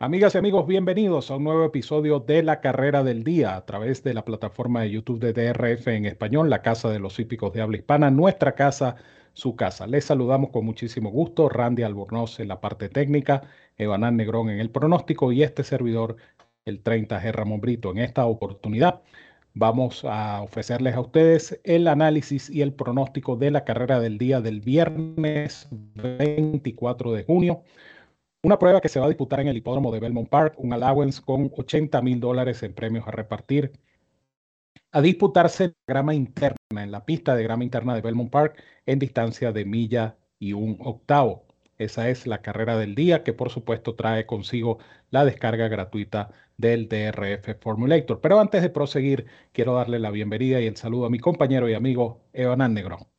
Amigas y amigos, bienvenidos a un nuevo episodio de La Carrera del Día a través de la plataforma de YouTube de DRF en español, la Casa de los Hípicos de Habla Hispana, nuestra casa, su casa. Les saludamos con muchísimo gusto, Randy Albornoz en la parte técnica, Evanán Negrón en el pronóstico y este servidor, el 30G Ramón Brito. En esta oportunidad vamos a ofrecerles a ustedes el análisis y el pronóstico de la carrera del día del viernes 24 de junio una prueba que se va a disputar en el hipódromo de Belmont Park, un allowance con 80 mil dólares en premios a repartir. A disputarse en la grama interna, en la pista de grama interna de Belmont Park, en distancia de milla y un octavo. Esa es la carrera del día que por supuesto trae consigo la descarga gratuita del DRF Formulator. Pero antes de proseguir, quiero darle la bienvenida y el saludo a mi compañero y amigo Evanán Negrón.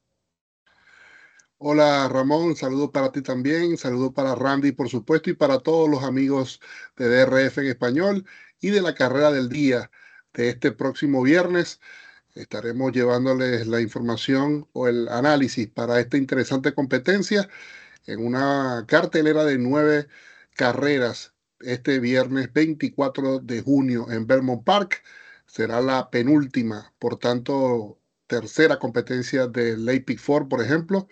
Hola Ramón, saludo para ti también, saludo para Randy por supuesto y para todos los amigos de DRF en español y de la carrera del día de este próximo viernes. Estaremos llevándoles la información o el análisis para esta interesante competencia en una cartelera de nueve carreras este viernes 24 de junio en Belmont Park. Será la penúltima, por tanto, tercera competencia del Lake Four, por ejemplo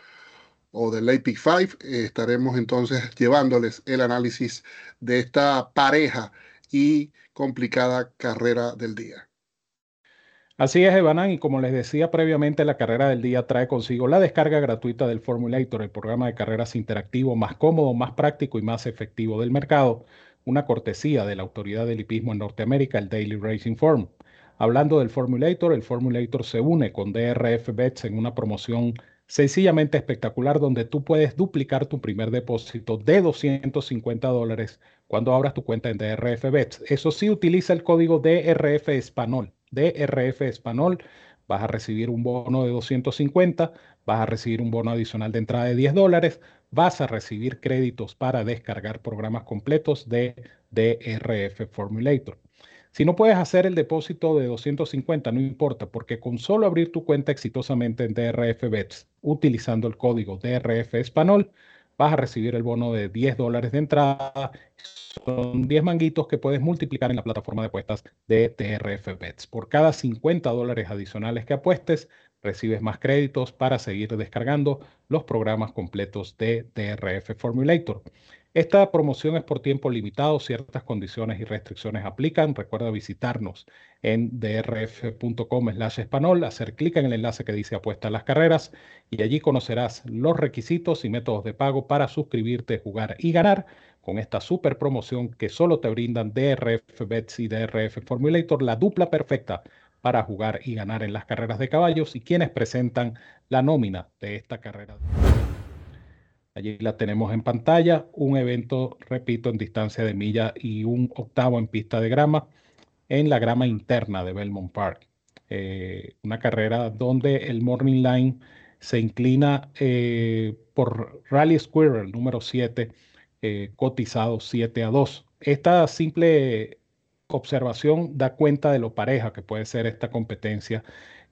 o del APIC 5. estaremos entonces llevándoles el análisis de esta pareja y complicada carrera del día. Así es, Evanán, y como les decía previamente, la carrera del día trae consigo la descarga gratuita del Formulator, el programa de carreras interactivo más cómodo, más práctico y más efectivo del mercado, una cortesía de la autoridad del hipismo en Norteamérica, el Daily Racing Form. Hablando del Formulator, el Formulator se une con DRF Bets en una promoción sencillamente espectacular donde tú puedes duplicar tu primer depósito de 250 dólares cuando abras tu cuenta en DRF Bets. Eso sí, utiliza el código DRF Español. DRF Español, vas a recibir un bono de 250, vas a recibir un bono adicional de entrada de 10 dólares, vas a recibir créditos para descargar programas completos de DRF Formulator. Si no puedes hacer el depósito de 250, no importa, porque con solo abrir tu cuenta exitosamente en DRF Bets utilizando el código DRF Español, vas a recibir el bono de 10 dólares de entrada. Son 10 manguitos que puedes multiplicar en la plataforma de apuestas de DRF Bets. Por cada 50 dólares adicionales que apuestes, recibes más créditos para seguir descargando los programas completos de DRF Formulator. Esta promoción es por tiempo limitado, ciertas condiciones y restricciones aplican. Recuerda visitarnos en drf.com slash español, hacer clic en el enlace que dice apuesta a las carreras y allí conocerás los requisitos y métodos de pago para suscribirte, jugar y ganar con esta super promoción que solo te brindan DRF Bets y DRF Formulator, la dupla perfecta para jugar y ganar en las carreras de caballos y quienes presentan la nómina de esta carrera. Allí la tenemos en pantalla, un evento, repito, en distancia de milla y un octavo en pista de grama, en la grama interna de Belmont Park. Eh, una carrera donde el Morning Line se inclina eh, por Rally Squirrel número 7, eh, cotizado 7 a 2. Esta simple observación da cuenta de lo pareja que puede ser esta competencia,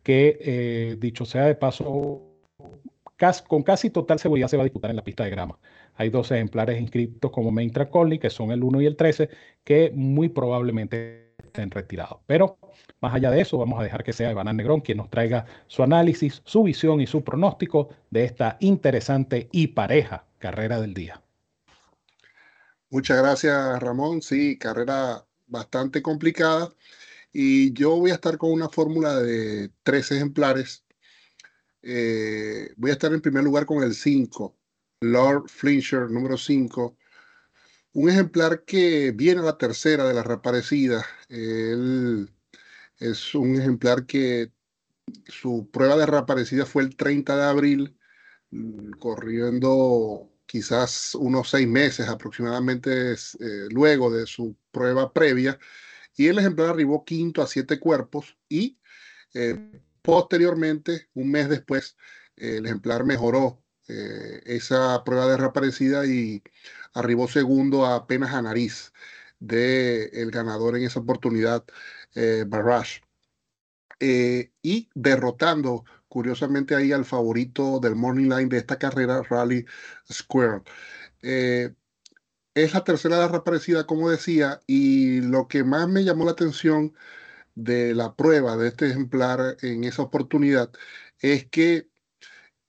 que dicho sea de paso, con casi total seguridad se va a disputar en la pista de grama. Hay dos ejemplares inscritos como Main Track que son el 1 y el 13, que muy probablemente estén retirados. Pero más allá de eso, vamos a dejar que sea Iván Negrón quien nos traiga su análisis, su visión y su pronóstico de esta interesante y pareja carrera del día. Muchas gracias, Ramón. Sí, carrera bastante complicada. Y yo voy a estar con una fórmula de tres ejemplares eh, voy a estar en primer lugar con el 5, Lord Flincher, número 5. Un ejemplar que viene a la tercera de las reaparecidas. Él es un ejemplar que su prueba de reaparecida fue el 30 de abril, mm, corriendo quizás unos seis meses aproximadamente eh, luego de su prueba previa. Y el ejemplar arribó quinto a siete cuerpos y eh, Posteriormente, un mes después, el ejemplar mejoró eh, esa prueba de reaparecida y arribó segundo apenas a nariz del ganador en esa oportunidad, eh, Barrage. Eh, y derrotando curiosamente ahí al favorito del Morning Line de esta carrera, Rally Square. es la tercera reaparecida, como decía, y lo que más me llamó la atención de la prueba de este ejemplar en esa oportunidad es que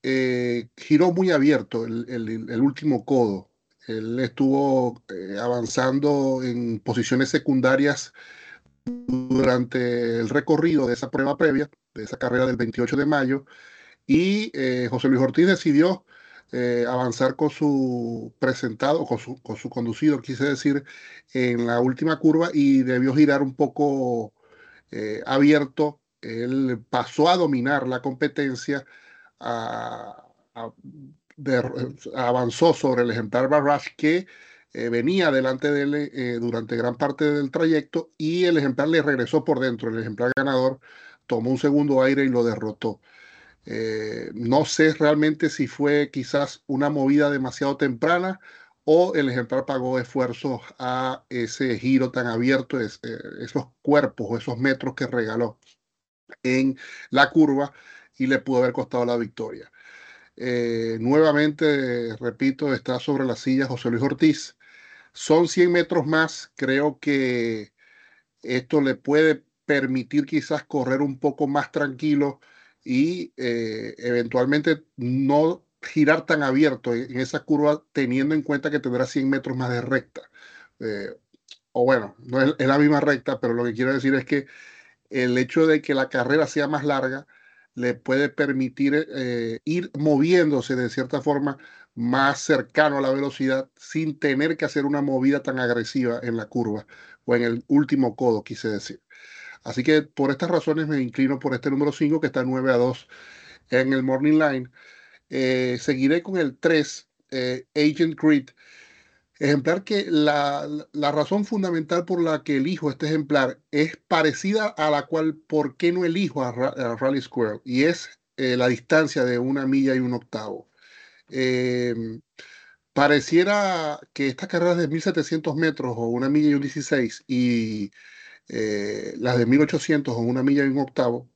eh, giró muy abierto el, último codo. Él estuvo eh, avanzando en posiciones secundarias durante el recorrido de esa prueba previa, de esa carrera del 28 de mayo, y eh, José Luis Ortiz decidió avanzar con su presentado, con su, con su conducido, quise decir, en la última curva y debió girar un poco abierto. Él pasó a dominar la competencia avanzó sobre el ejemplar Barrage que eh, venía delante de él eh, durante gran parte del trayecto y el ejemplar le regresó por dentro. El ejemplar ganador tomó un segundo aire y lo derrotó. Eh, no sé realmente si fue quizás una movida demasiado temprana o el ejemplar pagó esfuerzos a ese giro tan abierto, esos cuerpos o esos metros que regaló en la curva y le pudo haber costado la victoria. Eh, nuevamente, repito, está sobre la silla José Luis Ortiz. Son 100 metros más. Creo que esto le puede permitir quizás correr un poco más tranquilo y eh, eventualmente no girar tan abierto en, esa curva teniendo en cuenta que tendrá 100 metros más de recta. Eh, o bueno, no es, la misma recta, pero lo que quiero decir es que el hecho de que la carrera sea más larga le puede permitir eh, ir moviéndose de cierta forma más cercano a la velocidad sin tener que hacer una movida tan agresiva en la curva o en el último codo, quise decir. Así que por estas razones me inclino por este número 5 que está 9 a 2 en el Morning Line. Eh, seguiré con el 3, eh, Agent Creed Ejemplar que la, razón fundamental por la que elijo este ejemplar es parecida a la cual por qué no elijo a, Rally Squirrel y es eh, la distancia de una milla y un octavo. Em, pareciera que estas carreras de 1700 metros o una milla y un 16 y las de 1800 o una milla y un octavo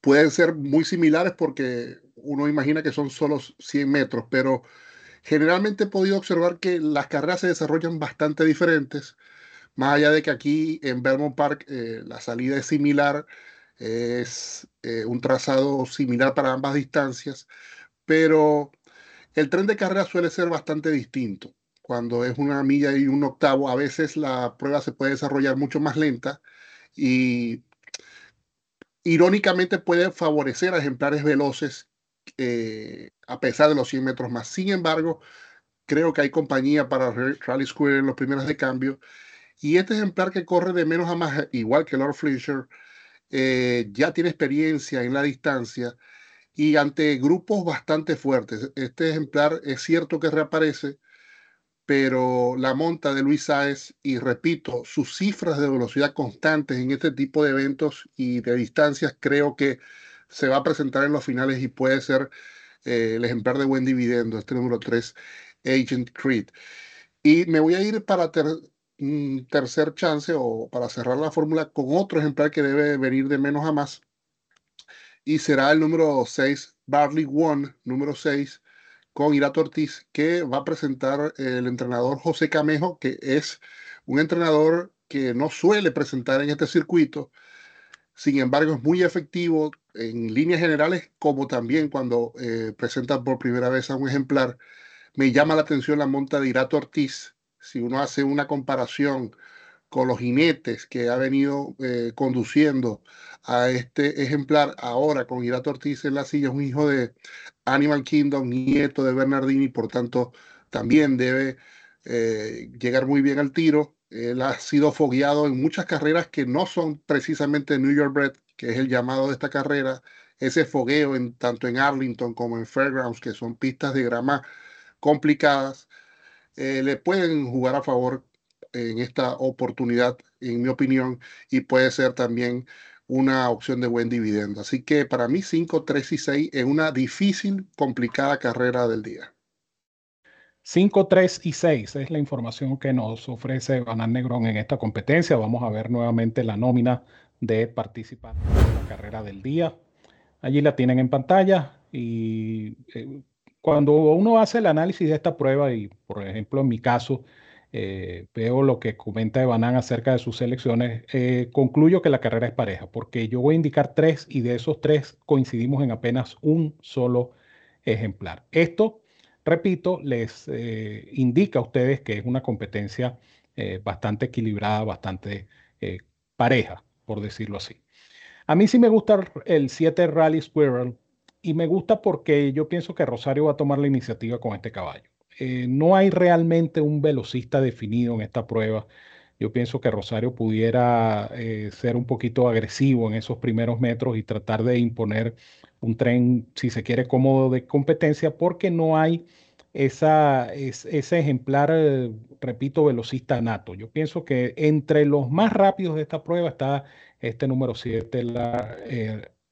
pueden ser muy similares porque uno imagina que son solo 100 metros, pero Generalmente he podido observar que las carreras se desarrollan bastante diferentes, más allá de que aquí en Belmont Park eh, la salida es similar, es eh, un trazado similar para ambas distancias, pero el tren de carrera suele ser bastante distinto. Cuando es una milla y un octavo, a veces la prueba se puede desarrollar mucho más lenta y irónicamente puede favorecer a ejemplares veloces eh, a pesar de los 100 metros más. Sin embargo, creo que hay compañía para Rally Square en los primeros de cambio. Y este ejemplar que corre de menos a más, igual que Lord Fletcher, eh, ya tiene experiencia en la distancia y ante grupos bastante fuertes. Este ejemplar es cierto que reaparece, pero la monta de Luis Sáez y repito, sus cifras de velocidad constantes en este tipo de eventos y de distancias creo que se va a presentar en los finales y puede ser eh, el ejemplar de buen dividendo, este número 3, Agent Creed. Y me voy a ir para un tercer chance o para cerrar la fórmula con otro ejemplar que debe venir de menos a más. Y será el número 6, Barley One, número 6, con Irato Ortiz, que va a presentar el entrenador José Camejo, que es un entrenador que no suele presentar en este circuito. Sin embargo, es muy efectivo, en líneas generales, como también cuando eh, presentan por primera vez a un ejemplar, me llama la atención la monta de Irato Ortiz. Si uno hace una comparación con los jinetes que ha venido eh, conduciendo a este ejemplar ahora con Irato Ortiz en la silla, es un hijo de Animal Kingdom, nieto de Bernardini, por tanto también debe eh, llegar muy bien al tiro. Él ha sido fogueado en muchas carreras que no son precisamente New York Bred, que es el llamado de esta carrera, ese fogueo en, tanto en Arlington como en Fairgrounds, que son pistas de grama complicadas, eh, le pueden jugar a favor en esta oportunidad, en mi opinión, y puede ser también una opción de buen dividendo. Así que para mí 5, 3 y 6 en una difícil, complicada carrera del día. 5, 3 y 6 es la información que nos ofrece Banán Negrón en esta competencia. Vamos a ver nuevamente la nómina de participantes en la carrera del día. Allí la tienen en pantalla y eh, cuando uno hace el análisis de esta prueba y por ejemplo en mi caso eh, veo lo que comenta Evanán acerca de sus selecciones, eh, concluyo que la carrera es pareja, porque yo voy a indicar tres y de esos tres coincidimos en apenas un solo ejemplar. Esto, repito, les eh, indica a ustedes que es una competencia bastante equilibrada, bastante pareja, por decirlo así. A mí sí me gusta el 7 Rally Squirrel y me gusta porque yo pienso que Rosario va a tomar la iniciativa con este caballo. Eh, no hay realmente un velocista definido en esta prueba. Yo pienso que Rosario pudiera eh, ser un poquito agresivo en esos primeros metros y tratar de imponer un tren, si se quiere, cómodo de competencia, porque no hay esa, ese ejemplar, eh, repito, velocista nato. Yo pienso que entre los más rápidos de esta prueba está este número 7, la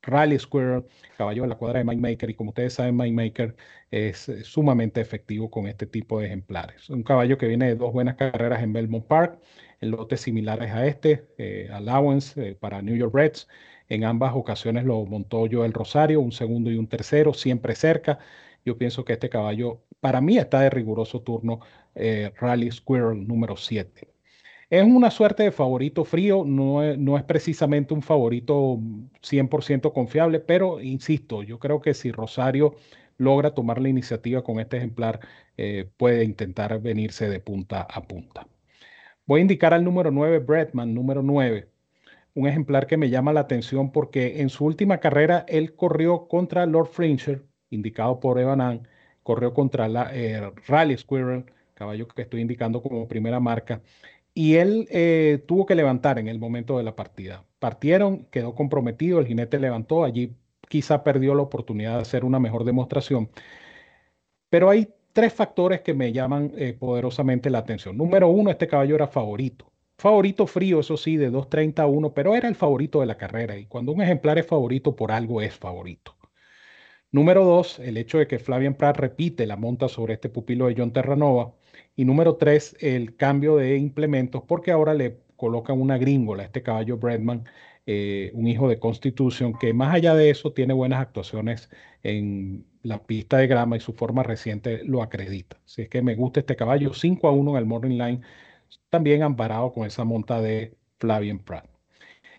Rally Squirrel, caballo de la cuadra de Mike Maker. Y como ustedes saben, Mike Maker es sumamente efectivo con este tipo de ejemplares. Un caballo que viene de dos buenas carreras en Belmont Park, en lotes similares a este, eh, Allowance eh, para New York Reds. En ambas ocasiones lo montó yo el Rosario, un segundo y un tercero, siempre cerca. Yo pienso que este caballo, para mí, está de riguroso turno eh, Rally Squirrel número 7. Es una suerte de favorito frío, no es, no es precisamente un favorito 100% confiable, pero insisto, yo creo que si Rosario logra tomar la iniciativa con este ejemplar, eh, puede intentar venirse de punta a punta. Voy a indicar al número 9, Bretman, número 9, un ejemplar que me llama la atención porque en su última carrera él corrió contra Lord Fringer, indicado por Evan corrió contra la eh, Rally Squirrel, caballo que estoy indicando como primera marca, y él eh, tuvo que levantar en el momento de la partida. Partieron, quedó comprometido, el jinete levantó, allí quizá perdió la oportunidad de hacer una mejor demostración. Pero hay tres factores que me llaman eh, poderosamente la atención. Número uno, este caballo era favorito. Favorito frío, eso sí, de 2.30 a 1, pero era el favorito de la carrera. Y cuando un ejemplar es favorito, por algo es favorito. Número dos, el hecho de que Flavian Pratt repite la monta sobre este pupilo de John Terranova. Y número tres, el cambio de implementos, porque ahora le colocan una gringola a este caballo Bredman, eh, un hijo de Constitution, que más allá de eso tiene buenas actuaciones en la pista de grama y su forma reciente lo acredita. Así es que me gusta este caballo, 5 a 1 en el Morning Line, también amparado con esa monta de Flavian Pratt.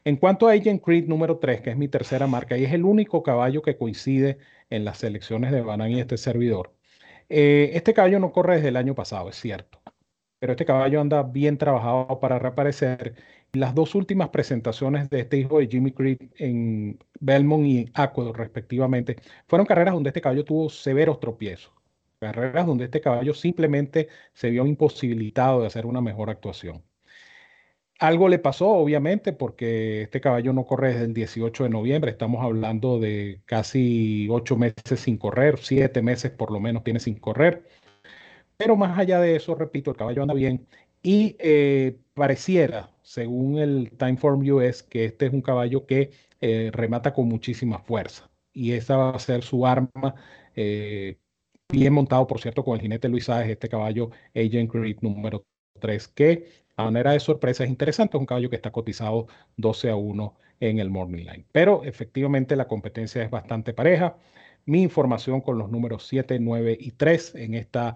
En cuanto a Agent Creed número 3, que es mi tercera marca, y es el único caballo que coincide en las selecciones de Banan y este servidor, eh, este caballo no corre desde el año pasado, es cierto, pero este caballo anda bien trabajado para reaparecer. Las dos últimas presentaciones de este hijo de Jimmy Creed en Belmont y Aqueduct, respectivamente, fueron carreras donde este caballo tuvo severos tropiezos. Carreras donde este caballo simplemente se vio imposibilitado de hacer una mejor actuación. Algo le pasó, obviamente, porque este caballo no corre desde el 18 de noviembre. Estamos hablando de casi ocho meses sin correr, siete meses por lo menos tiene sin correr. Pero más allá de eso, repito, el caballo anda bien y eh, pareciera, según el Timeform US, que este es un caballo que eh, remata con muchísima fuerza y esa va a ser su arma. Eh, bien montado, por cierto, con el jinete Luis Sáez, este caballo Agent Creed número 3, que a manera de sorpresa es interesante, es un caballo que está cotizado 12 a 1 en el Morning Line. Pero efectivamente la competencia es bastante pareja. Mi información con los números 7, 9 y 3 en esta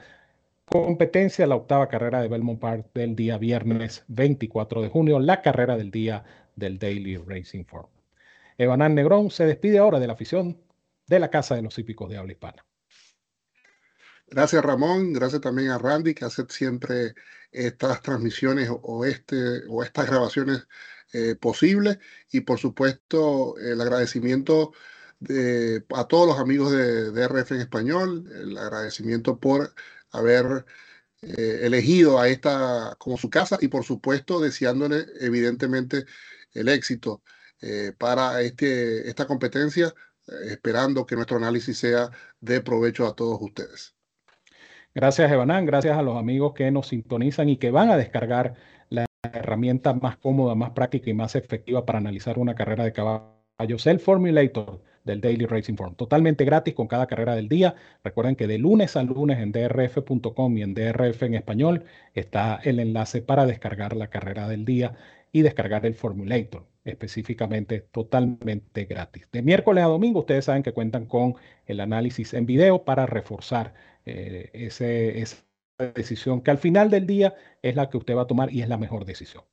competencia, la octava carrera de Belmont Park del día viernes 24 de junio, la carrera del día del Daily Racing Form. Evanán Negrón se despide ahora de la afición de la Casa de los Hípicos de Habla Hispana. Gracias Ramón, gracias también a Randy que hace siempre estas transmisiones o, este, o estas grabaciones eh, posibles y por supuesto el agradecimiento de, a todos los amigos de, RF en español, el agradecimiento por haber eh, elegido a esta como su casa y por supuesto deseándole evidentemente el éxito eh, para este, esta competencia, esperando que nuestro análisis sea de provecho a todos ustedes. Gracias, Evanán. Gracias a los amigos que nos sintonizan y que van a descargar la herramienta más cómoda, más práctica y más efectiva para analizar una carrera de caballos, el Formulator del Daily Racing Form. Totalmente gratis con cada carrera del día. Recuerden que de lunes a lunes en drf.com y en drf en español está el enlace para descargar la carrera del día y descargar el Formulator específicamente totalmente gratis. De miércoles a domingo ustedes saben que cuentan con el análisis en video para reforzar eh, esa decisión que al final del día es la que usted va a tomar y es la mejor decisión.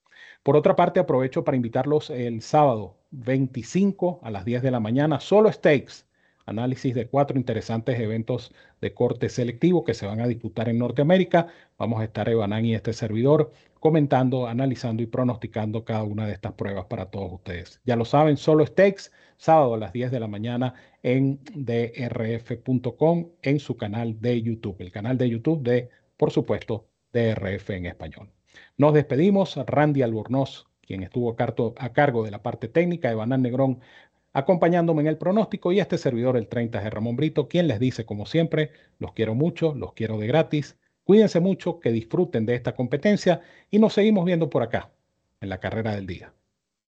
Por otra parte, aprovecho para invitarlos el sábado 25 a las 10 de la mañana, solo stakes, análisis de cuatro interesantes eventos de corte selectivo que se van a disputar en Norteamérica. Vamos a estar Evanán y este servidor comentando, analizando y pronosticando cada una de estas pruebas para todos ustedes. Ya lo saben, solo stakes, sábado a las 10 de la mañana en drf.com en su canal de YouTube, el canal de YouTube de, por supuesto, DRF en español. Nos despedimos. Randy Albornoz, quien estuvo a cargo de la parte técnica, Evanán Negrón acompañándome en el pronóstico y este servidor, el 30 de Ramón Brito, quien les dice, como siempre, los quiero mucho, los quiero de gratis. Cuídense mucho, que disfruten de esta competencia y nos seguimos viendo por acá, en la carrera del día.